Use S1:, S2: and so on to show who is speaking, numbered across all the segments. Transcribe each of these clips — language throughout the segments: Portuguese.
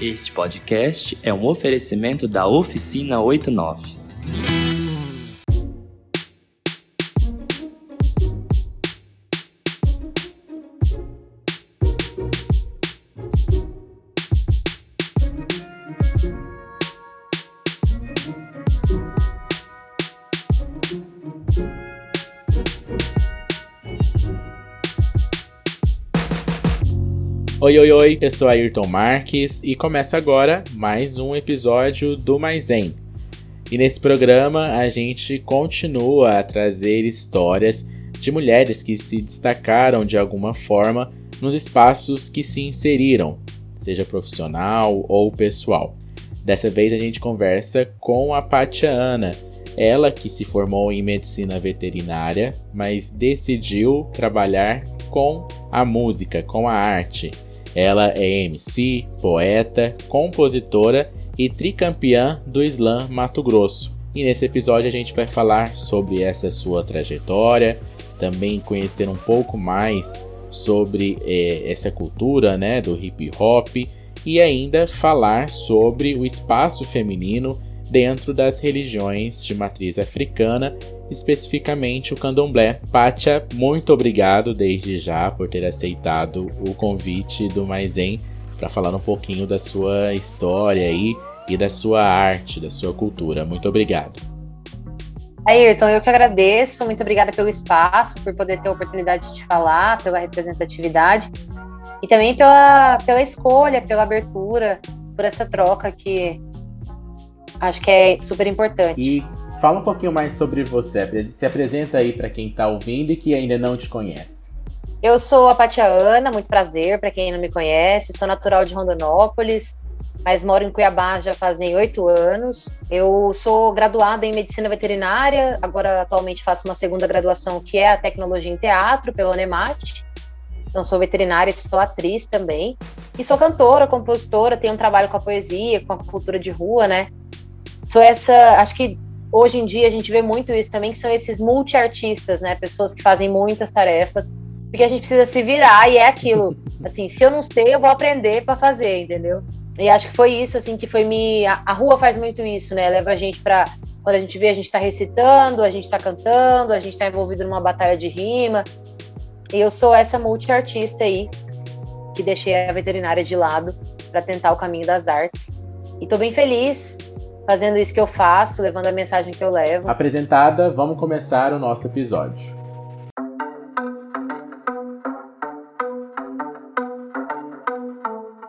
S1: Este podcast é um oferecimento da Oficina 89.
S2: Oi, oi, oi, eu sou Ayrton Marques e começa agora mais um episódio do Mais Em. E nesse programa a gente continua a trazer histórias de mulheres que se destacaram de alguma forma nos espaços que se inseriram, seja profissional ou pessoal. Dessa vez a gente conversa com a Patia Ana, ela que se formou em medicina veterinária, mas decidiu trabalhar com a música, com a arte. Ela é MC, poeta, compositora e tricampeã do slam Mato Grosso. E nesse episódio a gente vai falar sobre essa sua trajetória, também conhecer um pouco mais sobre eh, essa cultura né, do hip hop e ainda falar sobre o espaço feminino dentro das religiões de matriz africana, especificamente o candomblé. Pátia, muito obrigado desde já por ter aceitado o convite do Maizen para falar um pouquinho da sua história aí e da sua arte, da sua cultura. Muito obrigado.
S3: Ayrton, eu que agradeço, muito obrigada pelo espaço, por poder ter a oportunidade de falar, pela representatividade e também pela, pela escolha, pela abertura, por essa troca que Acho que é super importante.
S2: E fala um pouquinho mais sobre você. Se apresenta aí para quem está ouvindo e que ainda não te conhece.
S3: Eu sou a Patia Ana, muito prazer para quem não me conhece. Sou natural de Rondonópolis, mas moro em Cuiabá já fazem oito anos. Eu sou graduada em medicina veterinária, agora atualmente faço uma segunda graduação que é a tecnologia em teatro pela Unemat. Então sou veterinária, sou atriz também. E sou cantora, compositora, tenho um trabalho com a poesia, com a cultura de rua, né? Sou essa, acho que hoje em dia a gente vê muito isso também, que são esses multi-artistas, né? Pessoas que fazem muitas tarefas, porque a gente precisa se virar e é aquilo. Assim, se eu não sei, eu vou aprender para fazer, entendeu? E acho que foi isso, assim, que foi me. A, a rua faz muito isso, né? Leva a gente para Quando a gente vê, a gente tá recitando, a gente tá cantando, a gente tá envolvido numa batalha de rima. E eu sou essa multi-artista aí, que deixei a veterinária de lado para tentar o caminho das artes. E tô bem feliz fazendo isso que eu faço, levando a mensagem que eu levo.
S2: Apresentada, vamos começar o nosso episódio.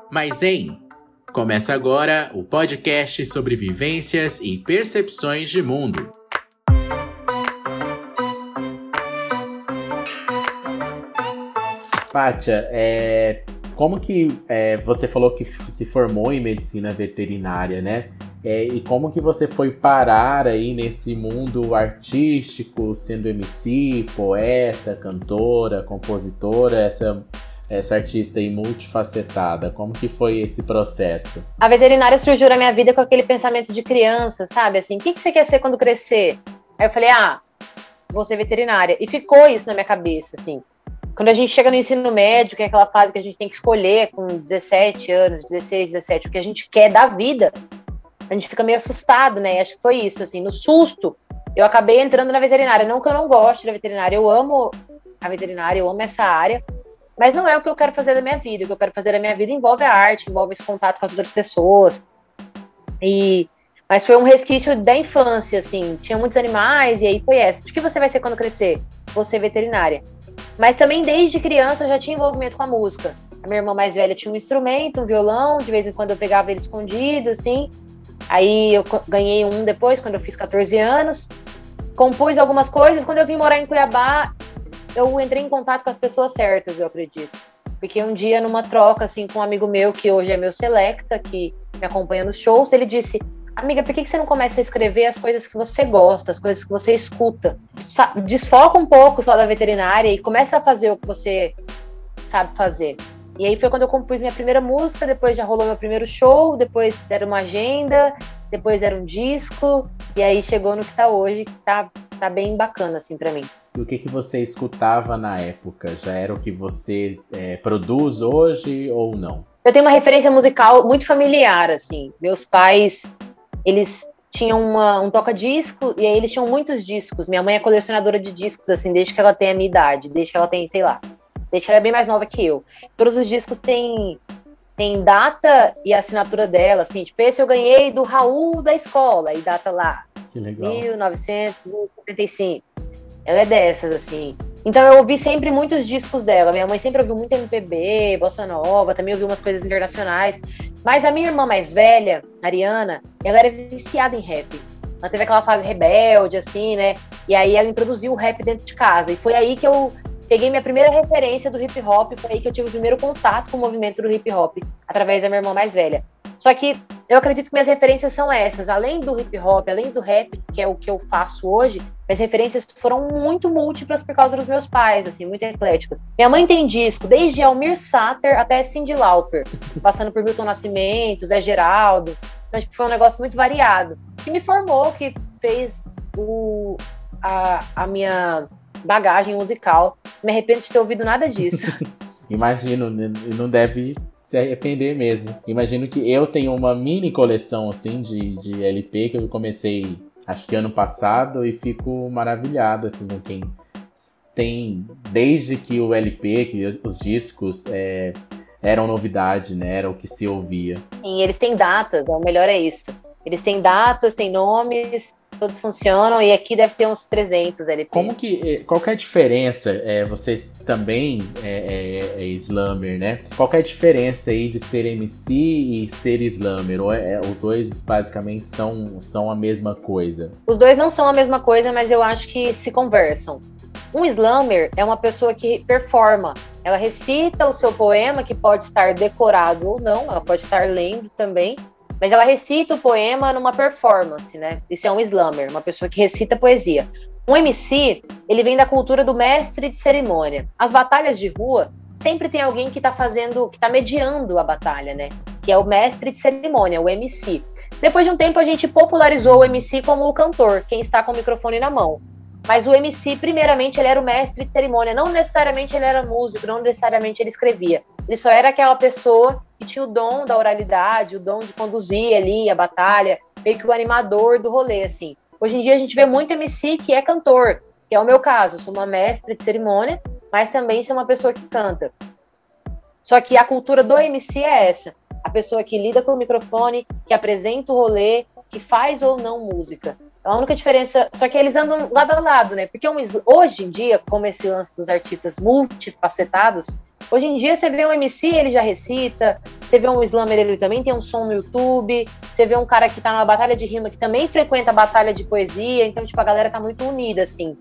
S2: Mas em Começa agora o podcast sobre vivências e percepções de mundo. Pátia, é, como que é, você falou que se formou em medicina veterinária, né? É, e como que você foi parar aí nesse mundo artístico, sendo MC, poeta, cantora, compositora, essa essa artista aí multifacetada? Como que foi esse processo?
S3: A veterinária surgiu na minha vida com aquele pensamento de criança, sabe? Assim, o que, que você quer ser quando crescer? Aí eu falei, ah, vou ser veterinária. E ficou isso na minha cabeça, assim. Quando a gente chega no ensino médio, que é aquela fase que a gente tem que escolher com 17 anos, 16, 17, o que a gente quer da vida, a gente fica meio assustado, né? Acho que foi isso, assim, no susto, eu acabei entrando na veterinária. Não que eu não goste da veterinária, eu amo a veterinária, eu amo essa área, mas não é o que eu quero fazer da minha vida. O que eu quero fazer da minha vida envolve a arte, envolve esse contato com as outras pessoas. E mas foi um resquício da infância, assim. Tinha muitos animais e aí foi essa. O que você vai ser quando crescer? Você veterinária. Mas também desde criança eu já tinha envolvimento com a música. A minha irmã mais velha tinha um instrumento, um violão, de vez em quando eu pegava ele escondido, assim. Aí eu ganhei um depois, quando eu fiz 14 anos. Compus algumas coisas. Quando eu vim morar em Cuiabá, eu entrei em contato com as pessoas certas, eu acredito. Porque um dia, numa troca, assim, com um amigo meu, que hoje é meu selecta, que me acompanha nos shows, ele disse: Amiga, por que você não começa a escrever as coisas que você gosta, as coisas que você escuta? Desfoca um pouco só da veterinária e começa a fazer o que você sabe fazer. E aí foi quando eu compus minha primeira música, depois já rolou meu primeiro show, depois era uma agenda, depois era um disco, e aí chegou no que tá hoje, que tá, tá bem bacana, assim, para mim.
S2: E o que, que você escutava na época? Já era o que você é, produz hoje ou não?
S3: Eu tenho uma referência musical muito familiar, assim. Meus pais, eles tinham uma, um toca-disco, e aí eles tinham muitos discos. Minha mãe é colecionadora de discos, assim, desde que ela tem a minha idade, desde que ela tem, sei lá, que ela é bem mais nova que eu. Todos os discos têm, têm data e assinatura dela, assim, tipo, esse eu ganhei do Raul da escola, e data lá.
S2: Que legal.
S3: 1975. Ela é dessas, assim. Então eu ouvi sempre muitos discos dela. Minha mãe sempre ouviu muito MPB, Bossa Nova, também ouviu umas coisas internacionais. Mas a minha irmã mais velha, Ariana, ela era viciada em rap. Ela teve aquela fase rebelde, assim, né? E aí ela introduziu o rap dentro de casa. E foi aí que eu peguei minha primeira referência do hip hop. Foi aí que eu tive o primeiro contato com o movimento do hip hop, através da minha irmã mais velha. Só que eu acredito que minhas referências são essas. Além do hip hop, além do rap, que é o que eu faço hoje, minhas referências foram muito múltiplas por causa dos meus pais, assim, muito ecléticas. Minha mãe tem disco desde Almir Sater até Cindy Lauper, passando por Milton Nascimento, Zé Geraldo. Então, tipo, foi um negócio muito variado. Que me formou, que fez o, a, a minha bagagem musical. Me arrependo de ter ouvido nada disso.
S2: Imagino, não deve se arrepender mesmo. Imagino que eu tenho uma mini coleção assim de, de LP que eu comecei acho que ano passado e fico maravilhado assim com quem tem desde que o LP, que os discos é, eram novidade, né? Era o que se ouvia.
S3: Sim, eles têm datas, o melhor é isso. Eles têm datas, têm nomes, todos funcionam e aqui deve ter uns 300 LP.
S2: Como que, eh, qual que é a diferença, é, vocês também é, é, é slammer, né? Qual que é a diferença aí de ser MC e ser slammer? Ou é, é, os dois basicamente são, são a mesma coisa?
S3: Os dois não são a mesma coisa, mas eu acho que se conversam. Um slammer é uma pessoa que performa. Ela recita o seu poema, que pode estar decorado ou não, ela pode estar lendo também, mas ela recita o poema numa performance, né? Isso é um slammer, uma pessoa que recita poesia. Um MC, ele vem da cultura do mestre de cerimônia. As batalhas de rua sempre tem alguém que está fazendo, que está mediando a batalha, né? Que é o mestre de cerimônia, o MC. Depois de um tempo, a gente popularizou o MC como o cantor, quem está com o microfone na mão. Mas o MC, primeiramente, ele era o mestre de cerimônia. Não necessariamente ele era músico, não necessariamente ele escrevia. Ele só era aquela pessoa que tinha o dom da oralidade, o dom de conduzir ali a batalha, meio que o animador do rolê, assim. Hoje em dia a gente vê muito MC que é cantor, que é o meu caso. Eu sou uma mestre de cerimônia, mas também sou uma pessoa que canta. Só que a cultura do MC é essa. A pessoa que lida com o microfone, que apresenta o rolê, que faz ou não música. A única diferença, só que eles andam lado a lado, né? Porque hoje em dia, como esse lance dos artistas multifacetados, hoje em dia você vê um MC, ele já recita, você vê um slammer, ele também tem um som no YouTube, você vê um cara que tá numa batalha de rima que também frequenta a batalha de poesia, então, tipo, a galera tá muito unida, assim.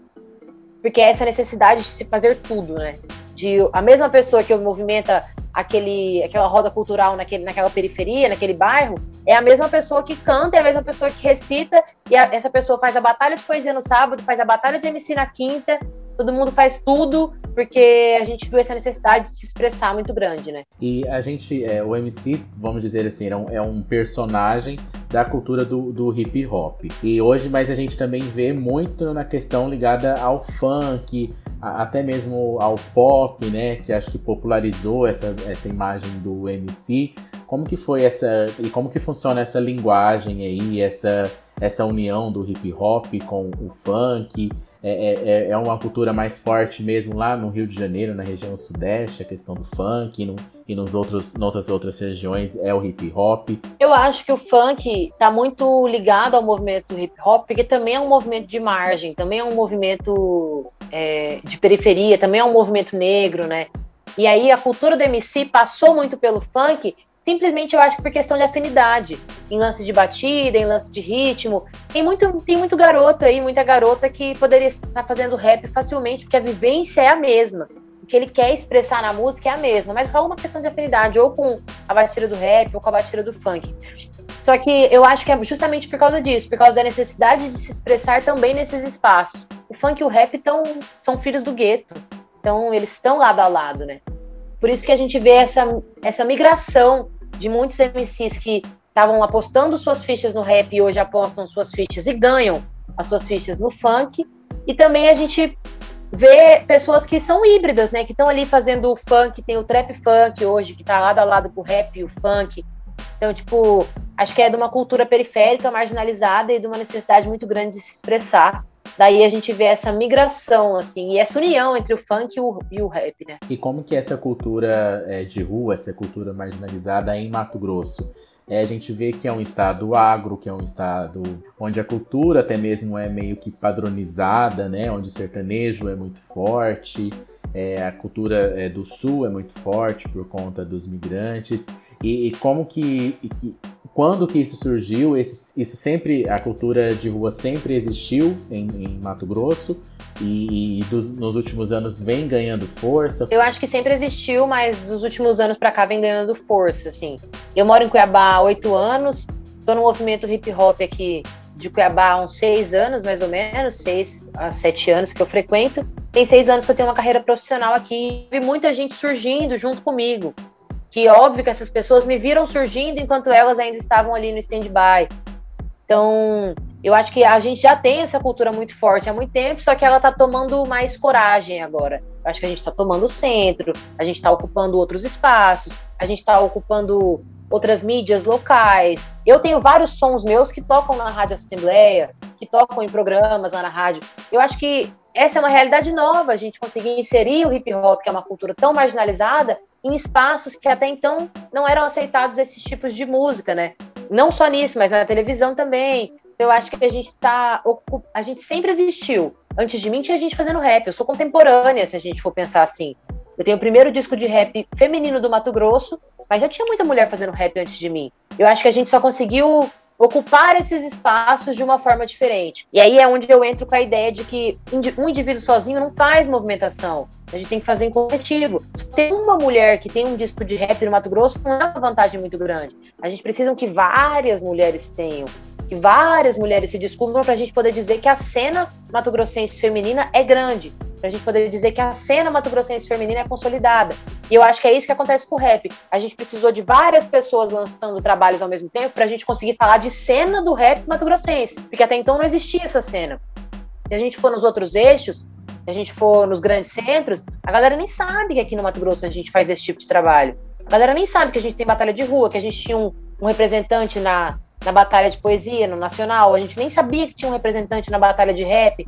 S3: Porque é essa necessidade de se fazer tudo, né? De a mesma pessoa que movimenta aquele, aquela roda cultural naquele, naquela periferia, naquele bairro, é a mesma pessoa que canta, é a mesma pessoa que recita, e a, essa pessoa faz a batalha de poesia no sábado, faz a batalha de MC na quinta, todo mundo faz tudo, porque a gente viu essa necessidade de se expressar muito grande, né?
S2: E a gente, é, o MC, vamos dizer assim, é um, é um personagem da cultura do, do hip hop. E hoje, mas a gente também vê muito na questão ligada ao funk, até mesmo ao pop, né, que acho que popularizou essa, essa imagem do MC. Como que foi essa e como que funciona essa linguagem aí, essa essa união do hip hop com o funk? É, é, é, é uma cultura mais forte mesmo lá no Rio de Janeiro, na região sudeste, a questão do funk, e, no, e nos outros, nas outras regiões é o hip hop.
S3: Eu acho que o funk está muito ligado ao movimento hip hop, porque também é um movimento de margem, também é um movimento é, de periferia, também é um movimento negro, né? E aí a cultura do MC passou muito pelo funk, simplesmente eu acho que por questão de afinidade, em lance de batida, em lance de ritmo. Tem muito, tem muito garoto aí, muita garota que poderia estar fazendo rap facilmente, porque a vivência é a mesma. O que ele quer expressar na música é a mesma, mas rola uma questão de afinidade, ou com a batida do rap, ou com a batida do funk. Só que eu acho que é justamente por causa disso, por causa da necessidade de se expressar também nesses espaços. O funk e o rap tão, são filhos do gueto. Então, eles estão lado a lado, né? Por isso que a gente vê essa, essa migração de muitos MCs que estavam apostando suas fichas no rap e hoje apostam suas fichas e ganham as suas fichas no funk. E também a gente ver pessoas que são híbridas, né? Que estão ali fazendo o funk, tem o trap funk hoje, que tá lado a lado com o rap e o funk. Então, tipo, acho que é de uma cultura periférica, marginalizada e de uma necessidade muito grande de se expressar. Daí a gente vê essa migração, assim, e essa união entre o funk e o, e o rap, né?
S2: E como que essa cultura é, de rua, essa cultura marginalizada é em Mato Grosso? É, a gente vê que é um estado agro, que é um estado onde a cultura até mesmo é meio que padronizada, né? Onde o sertanejo é muito forte, é, a cultura é, do sul é muito forte por conta dos migrantes. E, e como que, e que, quando que isso surgiu? Esse, isso sempre, a cultura de rua sempre existiu em, em Mato Grosso e, e dos, nos últimos anos vem ganhando força?
S3: Eu acho que sempre existiu, mas dos últimos anos para cá vem ganhando força, assim. Eu moro em Cuiabá há oito anos, estou no movimento hip hop aqui de Cuiabá há uns seis anos, mais ou menos, seis a sete anos que eu frequento. Tem seis anos que eu tenho uma carreira profissional aqui. Vi muita gente surgindo junto comigo que óbvio que essas pessoas me viram surgindo enquanto elas ainda estavam ali no stand-by. Então, eu acho que a gente já tem essa cultura muito forte há muito tempo, só que ela está tomando mais coragem agora. Eu acho que a gente está tomando o centro, a gente está ocupando outros espaços, a gente está ocupando outras mídias locais. Eu tenho vários sons meus que tocam na Rádio Assembleia, que tocam em programas lá na rádio. Eu acho que essa é uma realidade nova, a gente conseguir inserir o hip hop, que é uma cultura tão marginalizada, em espaços que até então não eram aceitados esses tipos de música, né? Não só nisso, mas na televisão também. Eu acho que a gente tá. A gente sempre existiu. Antes de mim tinha gente fazendo rap. Eu sou contemporânea, se a gente for pensar assim. Eu tenho o primeiro disco de rap feminino do Mato Grosso, mas já tinha muita mulher fazendo rap antes de mim. Eu acho que a gente só conseguiu ocupar esses espaços de uma forma diferente. E aí é onde eu entro com a ideia de que um indivíduo sozinho não faz movimentação. A gente tem que fazer em coletivo. Se tem uma mulher que tem um disco de rap no Mato Grosso, não é uma vantagem muito grande. A gente precisa que várias mulheres tenham, que várias mulheres se descubram para a gente poder dizer que a cena mato-grossense feminina é grande, para a gente poder dizer que a cena mato-grossense feminina é consolidada. E eu acho que é isso que acontece com o rap. A gente precisou de várias pessoas lançando trabalhos ao mesmo tempo para a gente conseguir falar de cena do rap mato-grossense, porque até então não existia essa cena. Se a gente for nos outros eixos, a gente for nos grandes centros, a galera nem sabe que aqui no Mato Grosso a gente faz esse tipo de trabalho. A galera nem sabe que a gente tem batalha de rua, que a gente tinha um, um representante na, na batalha de poesia, no nacional. A gente nem sabia que tinha um representante na batalha de rap.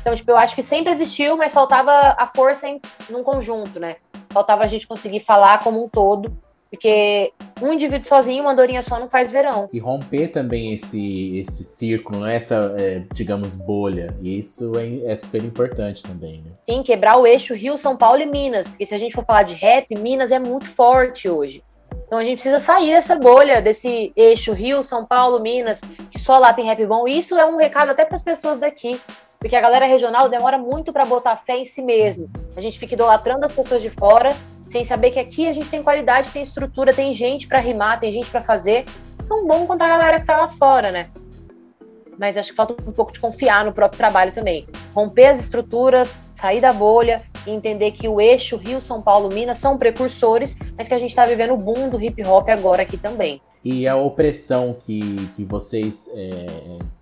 S3: Então, tipo, eu acho que sempre existiu, mas faltava a força em num conjunto, né? Faltava a gente conseguir falar como um todo porque um indivíduo sozinho, uma andorinha só, não faz verão.
S2: E romper também esse, esse círculo, é essa, é, digamos, bolha. E isso é, é, super importante também, né?
S3: Sim, quebrar o eixo Rio, São Paulo e Minas. Porque se a gente for falar de rap, Minas é muito forte hoje. Então a gente precisa sair dessa bolha, desse eixo Rio, São Paulo, Minas, que só lá tem rap bom. E isso é um recado até para as pessoas daqui. Porque a galera regional demora muito para botar fé em si mesmo. A gente fica idolatrando as pessoas de fora sem saber que aqui a gente tem qualidade, tem estrutura, tem gente para rimar, tem gente para fazer. Tão bom quanto a galera que tá lá fora, né? Mas acho que falta um pouco de confiar no próprio trabalho também. Romper as estruturas, sair da bolha e entender que o eixo Rio, São Paulo, Minas são precursores, mas que a gente está vivendo o boom do hip hop agora aqui também.
S2: E a opressão que, que vocês é,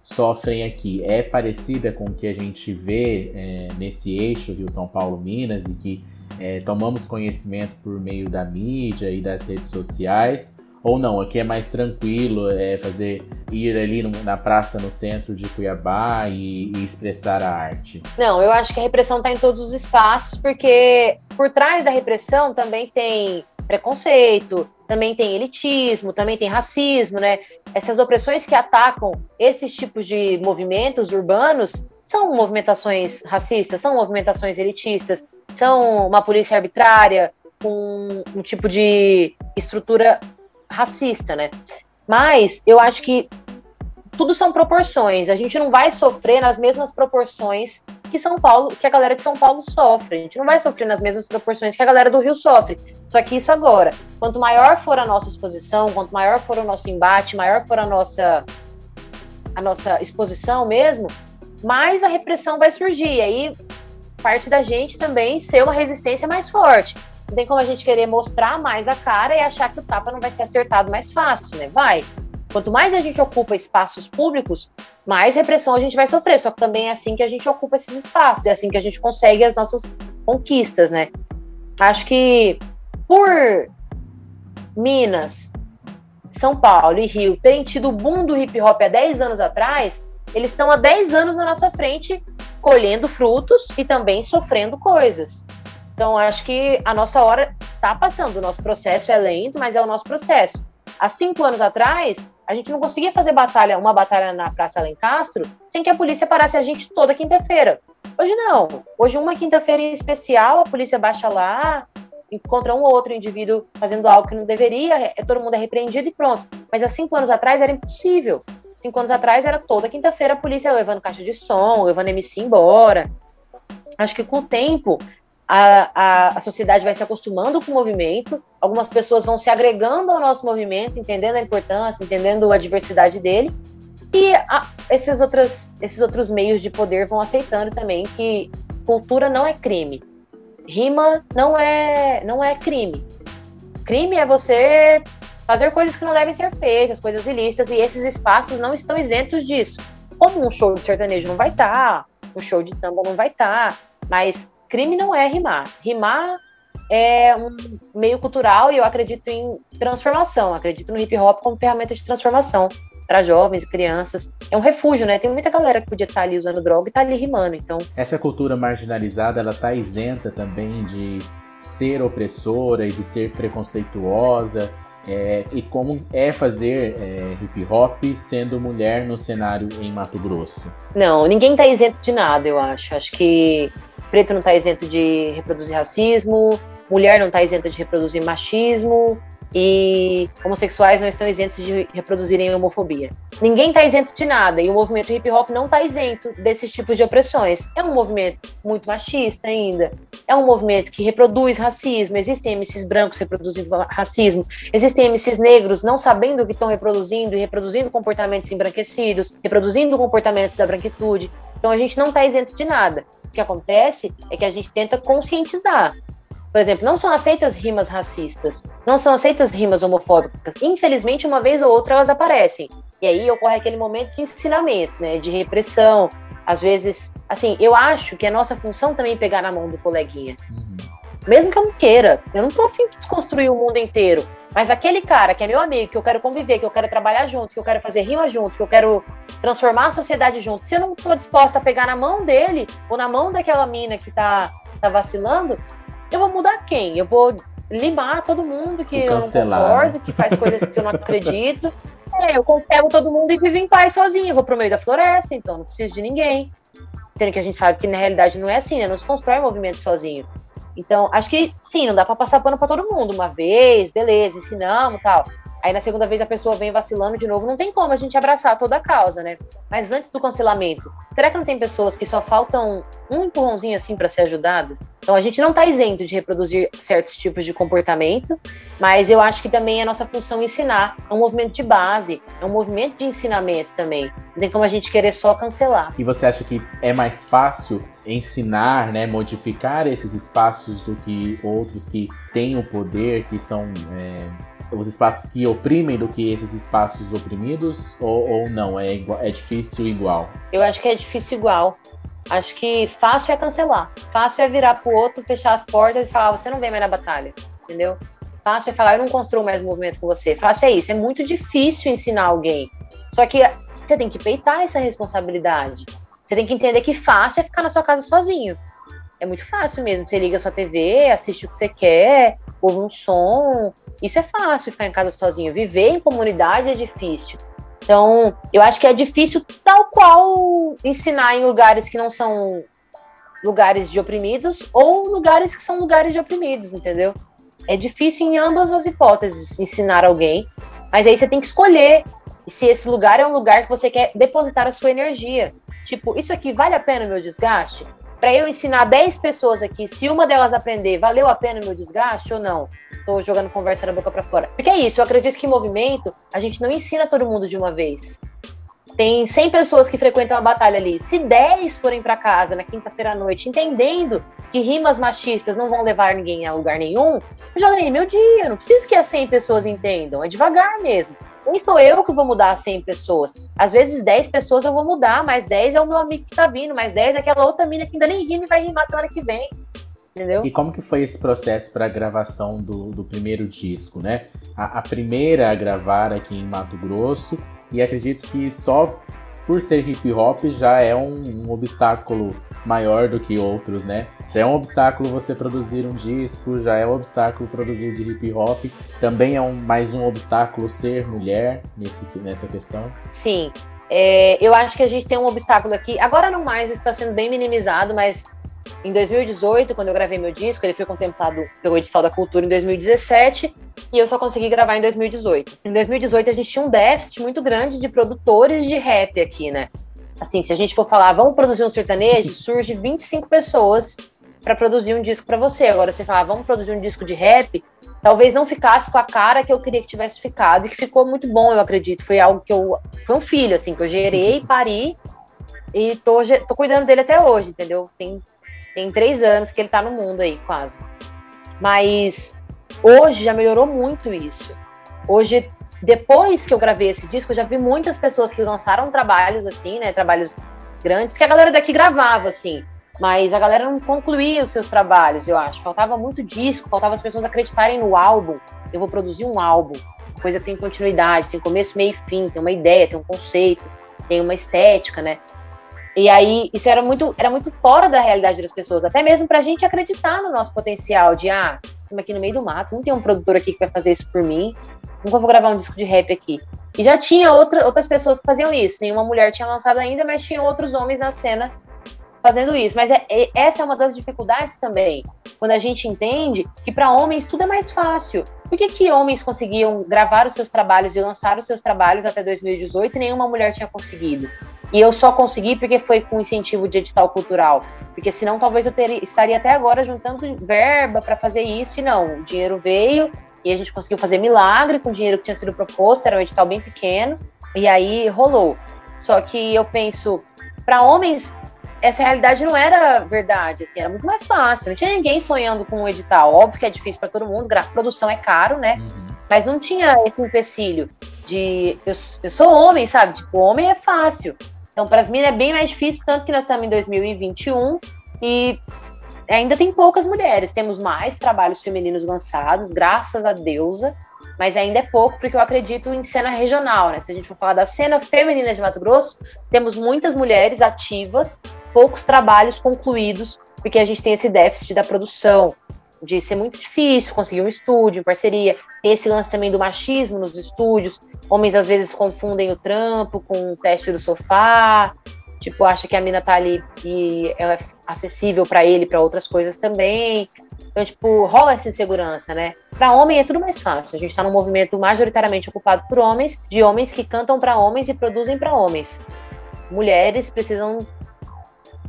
S2: sofrem aqui é parecida com o que a gente vê é, nesse eixo Rio, São Paulo, Minas e que é, tomamos conhecimento por meio da mídia e das redes sociais, ou não, aqui é mais tranquilo é fazer ir ali no, na praça no centro de Cuiabá e, e, expressar a arte?
S3: Não, eu acho que a repressão está em todos os espaços, porque por trás da repressão também tem preconceito, também tem elitismo, também tem racismo, né? Essas opressões que atacam esses tipos de movimentos urbanos são movimentações racistas, são movimentações elitistas, são uma polícia arbitrária, com um tipo de estrutura racista, né? Mas eu acho que tudo são proporções. A gente não vai sofrer nas mesmas proporções que São Paulo, que a galera de São Paulo sofre. A gente não vai sofrer nas mesmas proporções que a galera do Rio sofre. Só que isso agora, quanto maior for a nossa exposição, quanto maior for o nosso embate, maior for a nossa a nossa exposição mesmo, mais a repressão vai surgir. E aí parte da gente também ser uma resistência mais forte. Não tem como a gente querer mostrar mais a cara e achar que o tapa não vai ser acertado mais fácil, né? Vai. Quanto mais a gente ocupa espaços públicos, mais repressão a gente vai sofrer. Só que também é assim que a gente ocupa esses espaços, é assim que a gente consegue as nossas conquistas, né? Acho que por Minas, São Paulo e Rio terem tido o boom do hip hop há 10 anos atrás, eles estão há 10 anos na nossa frente colhendo frutos e também sofrendo coisas. Então, acho que a nossa hora está passando. O nosso processo é lento, mas é o nosso processo. Há cinco anos atrás, a gente não conseguia fazer batalha, uma batalha na Praça Alencastro sem que a polícia parasse a gente toda quinta-feira. Hoje não. Hoje, uma quinta-feira em especial, a polícia baixa lá, encontra um ou outro indivíduo fazendo algo que não deveria, é, todo mundo é repreendido e pronto. Mas há cinco anos atrás era impossível. Cinco anos atrás era toda quinta-feira a polícia levando caixa de som, levando MC embora. Acho que com o tempo a, a, a, sociedade vai se acostumando com o movimento, algumas pessoas vão se agregando ao nosso movimento, entendendo a importância, entendendo a diversidade dele, e a, esses, outros, esses outros meios de poder vão aceitando também que cultura não é crime. Rima não é, não é crime. Crime é você fazer coisas que não devem ser feitas, coisas ilícitas, e esses espaços não estão isentos disso. Como um show de sertanejo não vai estar, tá, um show de samba não vai estar, tá, mas crime não é rimar. Rimar é um meio cultural e eu acredito em transformação. Acredito no hip hop como ferramenta de transformação para jovens, crianças. É um refúgio, né? Tem muita galera que podia estar ali usando droga e tá ali rimando, então.
S2: Essa cultura marginalizada, ela tá isenta também de ser opressora e de ser preconceituosa. É, e como é fazer é, hip hop sendo mulher no cenário em Mato Grosso?
S3: Não, ninguém tá isento de nada, eu acho. Acho que preto não está isento de reproduzir racismo, mulher não está isenta de reproduzir machismo e homossexuais não estão isentos de reproduzirem homofobia. Ninguém está isento de nada e o movimento hip hop não está isento desses tipos de opressões. É um movimento muito machista ainda. É um movimento que reproduz racismo. Existem MCs brancos reproduzindo racismo. Existem MCs negros não sabendo o que estão reproduzindo e reproduzindo comportamentos embranquecidos, reproduzindo comportamentos da branquitude. Então a gente não está isento de nada. O que acontece é que a gente tenta conscientizar. Por exemplo, não são aceitas rimas racistas, não são aceitas rimas homofóbicas. Infelizmente, uma vez ou outra elas aparecem. E aí ocorre aquele momento de ensinamento, né, de repressão. Às vezes, assim, eu acho que é nossa função também pegar na mão do coleguinha. Uhum. Mesmo que eu não queira, eu não tô afim de desconstruir o mundo inteiro. Mas aquele cara que é meu amigo, que eu quero conviver, que eu quero trabalhar junto, que eu quero fazer rima junto, que eu quero transformar a sociedade junto, se eu não estou disposta a pegar na mão dele ou na mão daquela mina que está tá vacilando, eu vou mudar quem? Eu vou limar todo mundo que eu não concordo, né? que faz coisas que eu não acredito. É, eu pego todo mundo e vivo em paz sozinho. Eu vou pro meio da floresta, então não preciso de ninguém. Sendo que a gente sabe que na realidade não é assim, né? Não se constrói movimento sozinho. Então, acho que sim, não dá para passar pano para todo mundo. Uma vez, beleza, ensinamos tal. Aí na segunda vez a pessoa vem vacilando de novo. Não tem como a gente abraçar toda a causa, né? Mas antes do cancelamento, será que não tem pessoas que só faltam um empurrãozinho assim para ser ajudadas? Então a gente não está isento de reproduzir certos tipos de comportamento, mas eu acho que também é nossa função ensinar. É um movimento de base, é um movimento de ensinamento também. Não tem como a gente querer só cancelar.
S2: E você acha que é mais fácil ensinar, né, modificar esses espaços do que outros que têm o poder, que são é os espaços que oprimem do que esses espaços oprimidos? Ou, ou não? É, igual, é difícil igual?
S3: Eu acho que é difícil igual. Acho que fácil é cancelar. Fácil é virar pro outro, fechar as portas e falar: ah, você não vem mais na batalha. Entendeu? Fácil é falar: eu não construo mais movimento com você. Fácil é isso. É muito difícil ensinar alguém. Só que você tem que peitar essa responsabilidade. Você tem que entender que fácil é ficar na sua casa sozinho. É muito fácil mesmo. Você liga a sua TV, assiste o que você quer, ouve um som, isso é fácil ficar em casa sozinho. Viver em comunidade é difícil. Então, eu acho que é difícil, tal qual ensinar em lugares que não são lugares de oprimidos ou lugares que são lugares de oprimidos, entendeu? É difícil em ambas as hipóteses ensinar alguém, mas aí você tem que escolher se esse lugar é um lugar que você quer depositar a sua energia. Tipo, isso aqui vale a pena o meu desgaste? Para eu ensinar 10 pessoas aqui, se uma delas aprender, valeu a pena o meu desgaste ou não? Tô jogando conversa da boca para fora. Porque é isso, eu acredito que em movimento a gente não ensina todo mundo de uma vez. Tem 100 pessoas que frequentam a batalha ali. Se 10 forem para casa na quinta-feira à noite, entendendo que rimas machistas não vão levar ninguém a lugar nenhum, eu já ganhei meu dia. Não preciso que as 100 pessoas entendam. É devagar mesmo. Quem sou eu que vou mudar 100 pessoas? Às vezes 10 pessoas eu vou mudar, mas 10 é o meu amigo que tá vindo, mais 10 é aquela outra mina que ainda nem rima e vai rimar semana que vem. Entendeu?
S2: E como que foi esse processo para a gravação do, do primeiro disco, né? A, a primeira a gravar aqui em Mato Grosso, e acredito que só por ser hip hop já é um, um, obstáculo maior do que outros, né? Já é um obstáculo você produzir um disco, já é um obstáculo produzir de hip hop, também é um, mais um obstáculo ser mulher nesse, nessa questão.
S3: Sim, é, eu acho que a gente tem um obstáculo aqui. Agora não mais, está sendo bem minimizado, mas em 2018, quando eu gravei meu disco, ele foi contemplado pelo Edital da Cultura em 2017 e eu só consegui gravar em 2018. Em 2018 a gente tinha um déficit muito grande de produtores de rap aqui, né? Assim, se a gente for falar, vamos produzir um sertanejo, surge 25 pessoas para produzir um disco para você. Agora você falar, vamos produzir um disco de rap, talvez não ficasse com a cara que eu queria que tivesse ficado e que ficou muito bom, eu acredito. Foi algo que eu foi um filho assim que eu gerei, pari e tô, tô cuidando dele até hoje, entendeu? Tem tem três anos que ele tá no mundo aí, quase. Mas hoje já melhorou muito isso. Hoje, depois que eu gravei esse disco, eu já vi muitas pessoas que lançaram trabalhos assim, né? Trabalhos grandes, porque a galera daqui gravava, assim. Mas a galera não concluía os seus trabalhos, eu acho. Faltava muito disco, faltava as pessoas acreditarem no álbum. Eu vou produzir um álbum. Coisa que tem continuidade, tem começo, meio e fim, tem uma ideia, tem um conceito, tem uma estética, né? E aí, isso era muito, era muito fora da realidade das pessoas, até mesmo para a gente acreditar no nosso potencial de, ah, estamos aqui no meio do mato, não tem um produtor aqui que vai fazer isso por mim, nunca vou gravar um disco de rap aqui. E já tinha outra, outras pessoas que faziam isso, nenhuma mulher tinha lançado ainda, mas tinha outros homens na cena fazendo isso. Mas é, é, essa é uma das dificuldades também, quando a gente entende que para homens tudo é mais fácil. Por que, que homens conseguiam gravar os seus trabalhos e lançar os seus trabalhos até 2018 e nenhuma mulher tinha conseguido? E eu só consegui porque foi com incentivo de edital cultural. Porque senão talvez eu estaria até agora juntando verba para fazer isso. E não, o dinheiro veio e a gente conseguiu fazer milagre com o dinheiro que tinha sido proposto. Era um edital bem pequeno. E aí rolou. Só que eu penso, para homens, essa realidade não era verdade, assim, era muito mais fácil. Não tinha ninguém sonhando com um edital. Óbvio que é difícil para todo mundo, produção é caro, né? Uhum. Mas não tinha esse empecilho de eu, eu sou homem, sabe? Tipo, homem é fácil. Então, para as minas é bem mais difícil, tanto que nós estamos em 2021 e ainda tem poucas mulheres. Temos mais trabalhos femininos lançados, graças a deusa, mas ainda é pouco, porque eu acredito em cena regional, né? Se a gente for falar da cena feminina de Mato Grosso, temos muitas mulheres ativas, poucos trabalhos concluídos, porque a gente tem esse déficit da produção, de ser muito difícil conseguir um estúdio, parceria. Esse lance também do machismo nos estúdios. Homens às vezes confundem o trampo com o teste do sofá. Tipo, acha que a mina tá ali e ela é acessível para ele, para outras coisas também. Então, tipo, rola essa insegurança, né? Para homem é tudo mais fácil. A gente tá num movimento majoritariamente ocupado por homens, de homens que cantam para homens e produzem para homens. Mulheres precisam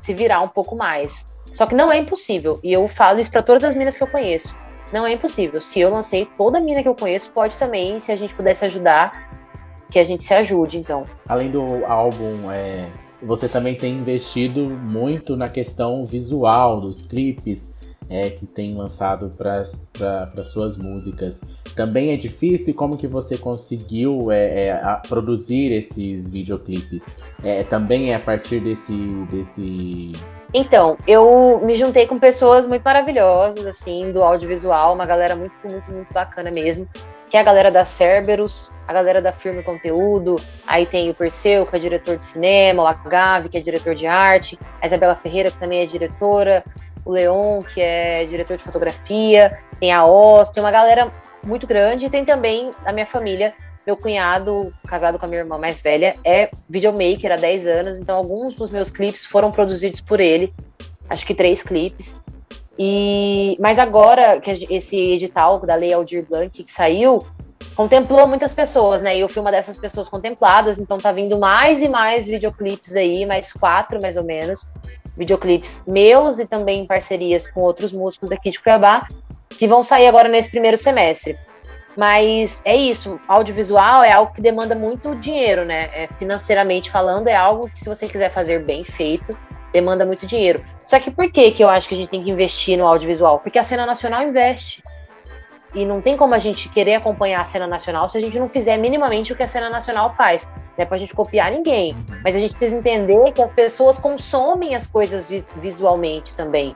S3: se virar um pouco mais. Só que não é impossível. E eu falo isso para todas as minas que eu conheço. Não é impossível. Se eu lancei, toda mina que eu conheço pode também, se a gente pudesse ajudar, que a gente se ajude, então.
S2: Além do álbum, é, você também tem investido muito na questão visual dos clipes é, que tem lançado para suas músicas. Também é difícil como que você conseguiu é, é, produzir esses videoclipes? É, também é a partir desse, desse
S3: então, eu me juntei com pessoas muito maravilhosas, assim, do audiovisual, uma galera muito, muito, muito bacana mesmo, que é a galera da Cerberus, a galera da Firme Conteúdo, aí tem o Perseu, que é diretor de cinema, o Agave, que é diretor de arte, a Isabela Ferreira, que também é diretora, o Leon, que é diretor de fotografia, tem a Oz, tem uma galera muito grande, e tem também a minha família, meu cunhado, casado com a minha irmã mais velha, é videomaker há 10 anos, então alguns dos meus clipes foram produzidos por ele, acho que três clipes. E mas agora que esse edital da Lei Aldir Blanc que saiu, contemplou muitas pessoas, né? E eu fui uma dessas pessoas contempladas, então tá vindo mais e mais videoclipes aí, mais quatro mais ou menos, videoclipes meus e também parcerias com outros músicos aqui de Cuiabá, que vão sair agora nesse primeiro semestre. Mas é isso, audiovisual é algo que demanda muito dinheiro, né? É, financeiramente falando, é algo que, se você quiser fazer bem feito, demanda muito dinheiro. Só que por que, que eu acho que a gente tem que investir no audiovisual? Porque a cena nacional investe. E não tem como a gente querer acompanhar a cena nacional se a gente não fizer minimamente o que a cena nacional faz. Não é pra gente copiar ninguém, uhum. mas a gente precisa entender que as pessoas consomem as coisas visualmente também.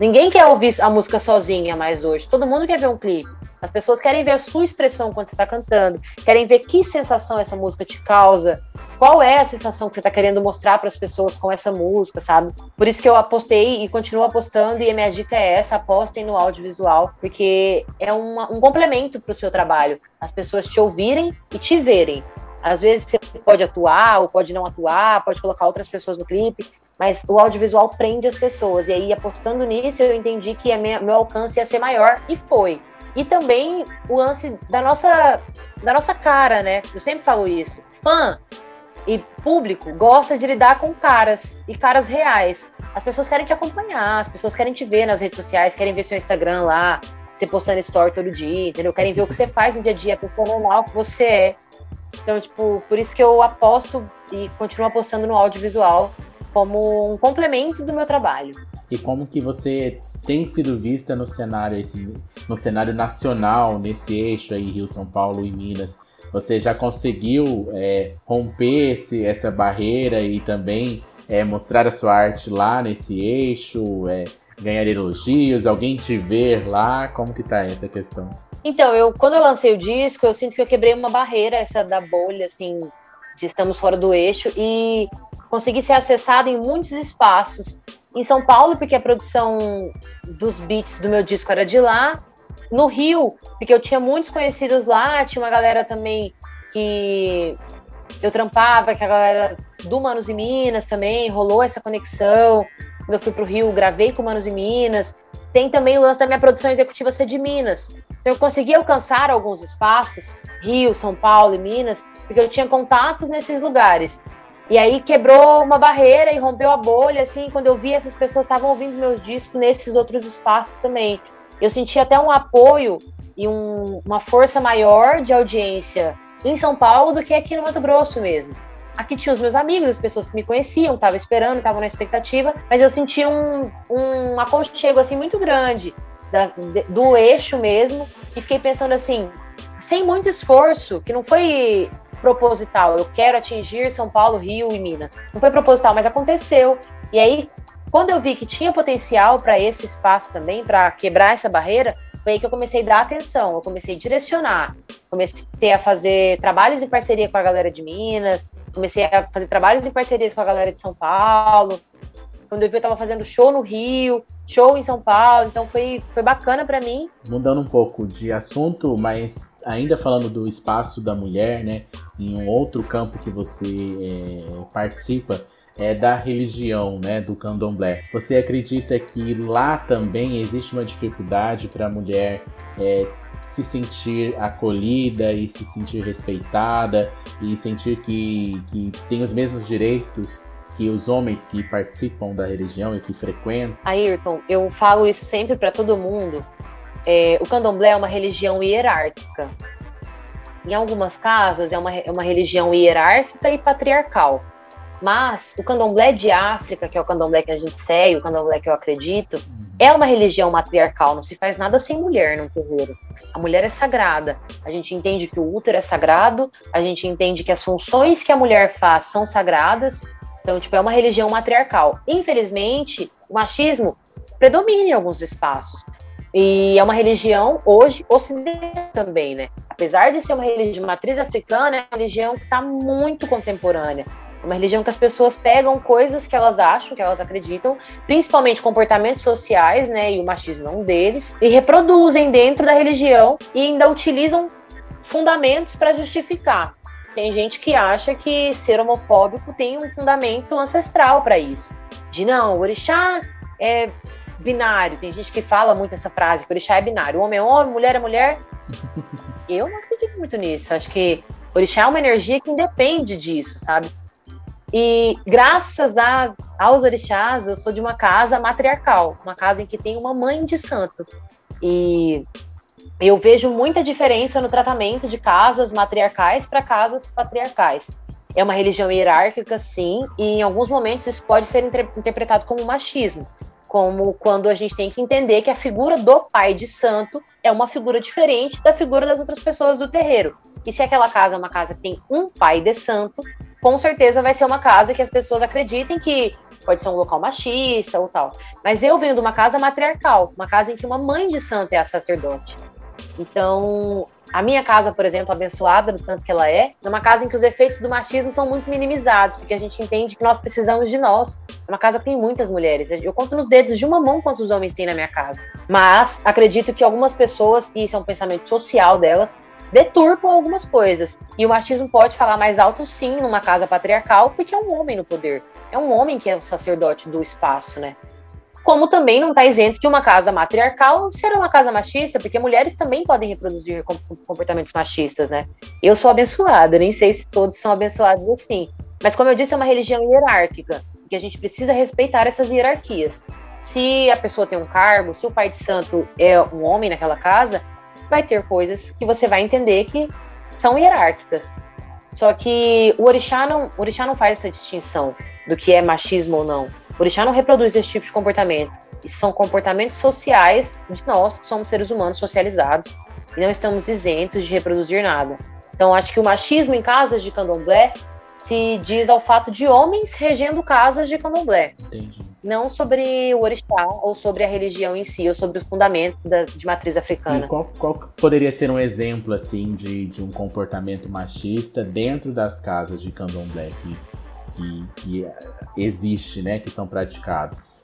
S3: Ninguém quer ouvir a música sozinha mais hoje, todo mundo quer ver um clipe. As pessoas querem ver a sua expressão quando você está cantando, querem ver que sensação essa música te causa, qual é a sensação que você está querendo mostrar para as pessoas com essa música, sabe? Por isso que eu apostei e continuo apostando, e a minha dica é essa: apostem no audiovisual, porque é uma, um complemento para o seu trabalho. As pessoas te ouvirem e te verem. Às vezes você pode atuar ou pode não atuar, pode colocar outras pessoas no clipe, mas o audiovisual prende as pessoas. E aí, apostando nisso, eu entendi que minha, meu alcance ia ser maior e foi. E também o lance da nossa, da nossa cara, né? Eu sempre falo isso. Fã e público gosta de lidar com caras e caras reais. As pessoas querem te acompanhar, as pessoas querem te ver nas redes sociais, querem ver seu Instagram lá, você postando story todo dia, entendeu? Querem ver o que você faz no dia a dia, porque é normal que você é. Então, tipo, por isso que eu aposto e continuo apostando no audiovisual como um complemento do meu trabalho.
S2: E como que você tem sido vista no cenário esse, no cenário nacional nesse eixo aí Rio São Paulo e Minas você já conseguiu é, romper esse, essa barreira e também é, mostrar a sua arte lá nesse eixo é, ganhar elogios alguém te ver lá como que tá essa questão
S3: então eu quando eu lancei o disco eu sinto que eu quebrei uma barreira essa da bolha assim de estamos fora do eixo e consegui ser acessado em muitos espaços em São Paulo, porque a produção dos beats do meu disco era de lá. No Rio, porque eu tinha muitos conhecidos lá, tinha uma galera também que eu trampava, que a galera do Manos e Minas também, rolou essa conexão. Quando eu fui pro Rio, gravei com Manos e Minas. Tem também o lance da minha produção executiva ser de Minas. Então eu consegui alcançar alguns espaços, Rio, São Paulo e Minas, porque eu tinha contatos nesses lugares. E aí quebrou uma barreira e rompeu a bolha, assim, quando eu vi essas pessoas estavam ouvindo meus discos nesses outros espaços também. Eu senti até um apoio e um, uma força maior de audiência em São Paulo do que aqui no Mato Grosso mesmo. Aqui tinha os meus amigos, as pessoas que me conheciam, estavam esperando, estavam na expectativa, mas eu senti um, um aconchego assim muito grande da, do eixo mesmo e fiquei pensando assim, sem muito esforço, que não foi proposital. Eu quero atingir São Paulo, Rio e Minas. Não foi proposital, mas aconteceu. E aí, quando eu vi que tinha potencial para esse espaço também, para quebrar essa barreira, foi aí que eu comecei a dar atenção, eu comecei a direcionar, comecei a fazer trabalhos em parceria com a galera de Minas, comecei a fazer trabalhos em parceria com a galera de São Paulo. Quando eu vi, eu estava fazendo show no Rio, show em São Paulo, então foi, foi bacana para mim.
S2: Mudando um pouco de assunto, mas ainda falando do espaço da mulher, né, em um outro campo que você é, participa, é da religião, né, do candomblé. Você acredita que lá também existe uma dificuldade para a mulher é, se sentir acolhida e se sentir respeitada e sentir que, que tem os mesmos direitos que os homens que participam da religião e que frequentam?
S3: Ayrton, eu falo isso sempre para todo mundo. É, o candomblé é uma religião hierárquica. Em algumas casas é uma, é uma religião hierárquica e patriarcal. Mas o candomblé de África, que é o candomblé que a gente segue, o candomblé que eu acredito, uhum. é uma religião matriarcal, não se faz nada sem mulher no terreiro. A mulher é sagrada. A gente entende que o útero é sagrado, a gente entende que as funções que a mulher faz são sagradas, então, tipo, é uma religião matriarcal. Infelizmente, o machismo predomina em alguns espaços. E é uma religião hoje ocidental também, né? Apesar de ser uma religião de matriz africana, é uma religião que está muito contemporânea. É uma religião que as pessoas pegam coisas que elas acham, que elas acreditam, principalmente comportamentos sociais, né? E o machismo é um deles, e reproduzem dentro da religião e ainda utilizam fundamentos para justificar. Tem gente que acha que ser homofóbico tem um fundamento ancestral para isso. De não, o orixá é binário. Tem gente que fala muito essa frase, que o orixá é binário. Homem é homem, mulher é mulher. Eu não acredito muito nisso. Acho que orixá é uma energia que independe disso, sabe? E graças a, aos orixás, eu sou de uma casa matriarcal, uma casa em que tem uma mãe de santo. E eu vejo muita diferença no tratamento de casas matriarcais para casas patriarcais. É uma religião hierárquica, sim, e em alguns momentos isso pode ser interpretado como machismo, como quando a gente tem que entender que a figura do pai de santo é uma figura diferente da figura das outras pessoas do terreiro. E se aquela casa é uma casa que tem um pai de santo, com certeza vai ser uma casa que as pessoas acreditem que pode ser um local machista ou tal. Mas eu venho de uma casa matriarcal, uma casa em que uma mãe de santo é a sacerdote. Então, a minha casa, por exemplo, abençoada do tanto que ela é, é uma casa em que os efeitos do machismo são muito minimizados, porque a gente entende que nós precisamos de nós. É uma casa que tem muitas mulheres. Eu conto nos dedos de uma mão quantos homens tem na minha casa. Mas acredito que algumas pessoas, e isso é um pensamento social delas, deturpam algumas coisas. E o machismo pode falar mais alto, sim, numa casa patriarcal, porque é um homem no poder. É um homem que é o sacerdote do espaço, né? como também não está isento de uma casa matriarcal ser uma casa machista, porque mulheres também podem reproduzir comportamentos machistas, né? Eu sou abençoada, nem sei se todos são abençoados assim. Mas como eu disse, é uma religião hierárquica, que a gente precisa respeitar essas hierarquias. Se a pessoa tem um cargo, se o pai de santo é um homem naquela casa, vai ter coisas que você vai entender que são hierárquicas. Só que o orixá não, o orixá não faz essa distinção do que é machismo ou não. O orixá não reproduz esse tipo de comportamento. Isso são comportamentos sociais de nós, que somos seres humanos socializados, e não estamos isentos de reproduzir nada. Então, acho que o machismo em casas de candomblé se diz ao fato de homens regendo casas de candomblé. Entendi. Não sobre o orixá ou sobre a religião em si, ou sobre o fundamento da, de matriz africana.
S2: E qual, qual poderia ser um exemplo, assim, de, de um comportamento machista dentro das casas de candomblé que que, que existe, né, que são praticados.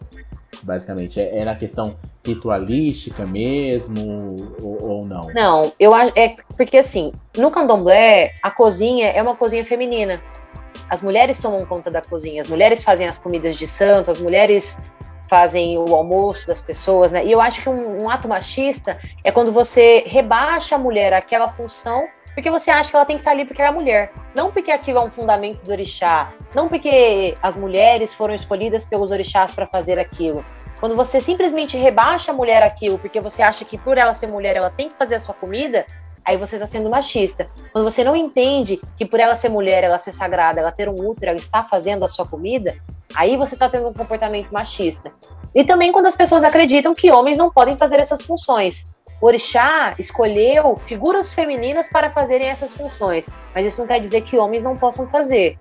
S2: Basicamente, é, é na questão ritualística mesmo ou, ou, não?
S3: Não, eu acho é porque assim, no candomblé a cozinha é uma cozinha feminina. As mulheres tomam conta da cozinha, as mulheres fazem as comidas de santo, as mulheres fazem o almoço das pessoas, né? E eu acho que um, um ato machista é quando você rebaixa a mulher àquela função porque você acha que ela tem que estar ali porque ela é mulher. Não porque aquilo é um fundamento do orixá. Não porque as mulheres foram escolhidas pelos orixás para fazer aquilo. Quando você simplesmente rebaixa a mulher aquilo porque você acha que por ela ser mulher ela tem que fazer a sua comida, aí você está sendo machista. Quando você não entende que por ela ser mulher, ela ser sagrada, ela ter um útero, ela está fazendo a sua comida, aí você está tendo um comportamento machista. E também quando as pessoas acreditam que homens não podem fazer essas funções. O orixá escolheu figuras femininas para fazerem essas funções, mas isso não quer dizer que homens não possam fazer.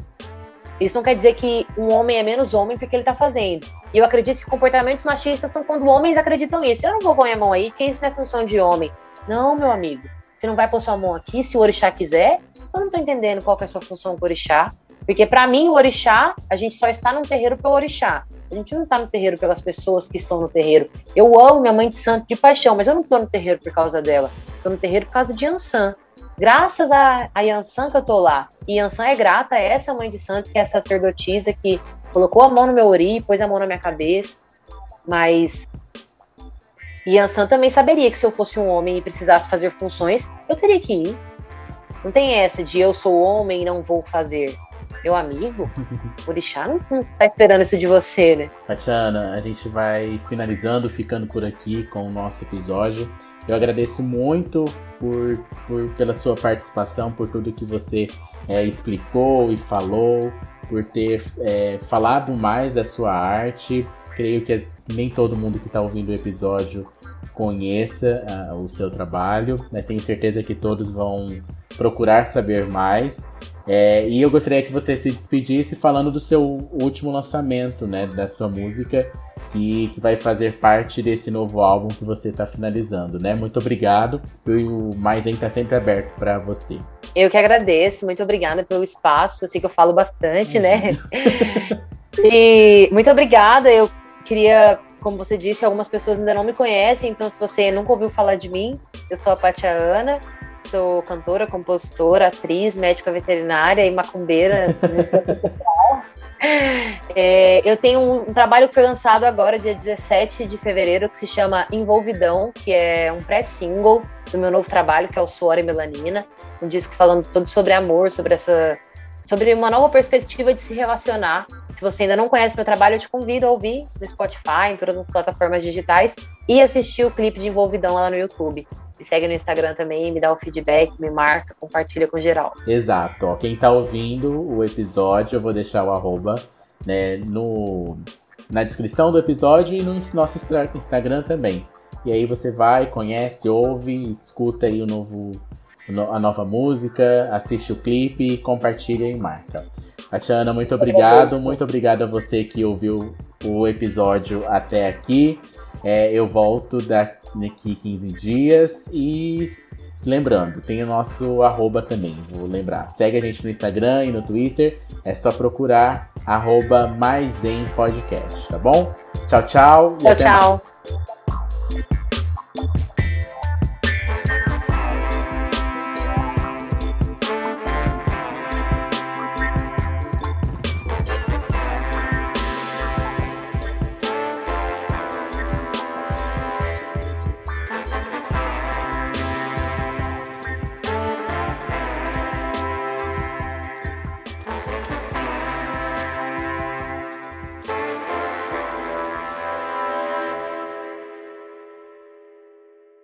S3: Isso não quer dizer que um homem é menos homem porque ele está fazendo. E eu acredito que comportamentos machistas são quando homens acreditam nisso. Eu não vou pôr minha mão aí, porque isso não é função de homem. Não, meu amigo. Você não vai pôr sua mão aqui se o orixá quiser. Eu não estou entendendo qual é a sua função com o orixá. Porque para mim, o orixá, a gente só está num terreiro pelo orixá. A gente não está no terreiro pelas pessoas que estão no terreiro. Eu amo minha mãe de santo de paixão, mas eu não estou no terreiro por causa dela. Estou no terreiro por causa de Ansan. Graças a, a Yansan que eu tô lá. E Yansan é grata a essa mãe de santo, que é sacerdotisa, que colocou a mão no meu ori, pôs a mão na minha cabeça. Mas Yansan também saberia que se eu fosse um homem e precisasse fazer funções, eu teria que ir. Não tem essa de eu sou homem e não vou fazer meu amigo, o Orixá não, não tá esperando isso de você, né?
S2: Tatiana, a gente vai finalizando, ficando por aqui com o nosso episódio. Eu agradeço muito por, por pela sua participação, por tudo que você é, explicou e falou, por ter é, falado mais da sua arte. Creio que nem todo mundo que está ouvindo o episódio conheça uh, o seu trabalho, mas tenho certeza que todos vão procurar saber mais. É, e eu gostaria que você se despedisse falando do seu último lançamento, né, da sua música, que, que vai fazer parte desse novo álbum que você está finalizando, né? Muito obrigado. E o Mais está sempre aberto para você.
S3: Eu que agradeço, muito obrigada pelo espaço. Eu sei que eu falo bastante, né? e muito obrigada. Eu queria como você disse, algumas pessoas ainda não me conhecem, então se você nunca ouviu falar de mim, eu sou a Patia Ana, sou cantora, compositora, atriz, médica veterinária e macumbeira. é, eu tenho um, um, trabalho que foi lançado agora, dia 17 de fevereiro, que se chama Envolvidão, que é um pré-single do meu novo trabalho, que é o Suor e Melanina. Um disco falando todo sobre amor, sobre essa sobre uma nova perspectiva de se relacionar. Se você ainda não conhece meu trabalho, eu te convido a ouvir no Spotify, em todas as plataformas digitais e assistir o clipe de Envolvidão lá no YouTube. Me segue no Instagram também, me dá o feedback, me marca, compartilha com geral.
S2: Exato. Ó, quem tá ouvindo o episódio, eu vou deixar o arroba né, no, na descrição do episódio e no nosso Instagram também. E aí você vai, conhece, ouve, escuta aí o novo, a nova música, assiste o clipe, compartilha e marca. Tatiana, muito obrigado. Muito obrigado a você que ouviu o episódio até aqui. É, eu volto daqui 15 dias e lembrando, tem o nosso arroba também, vou lembrar. Segue a gente no Instagram e no Twitter. É só procurar arroba mais em podcast, tá bom? Tchau, tchau.
S3: Tchau, tchau. Mais.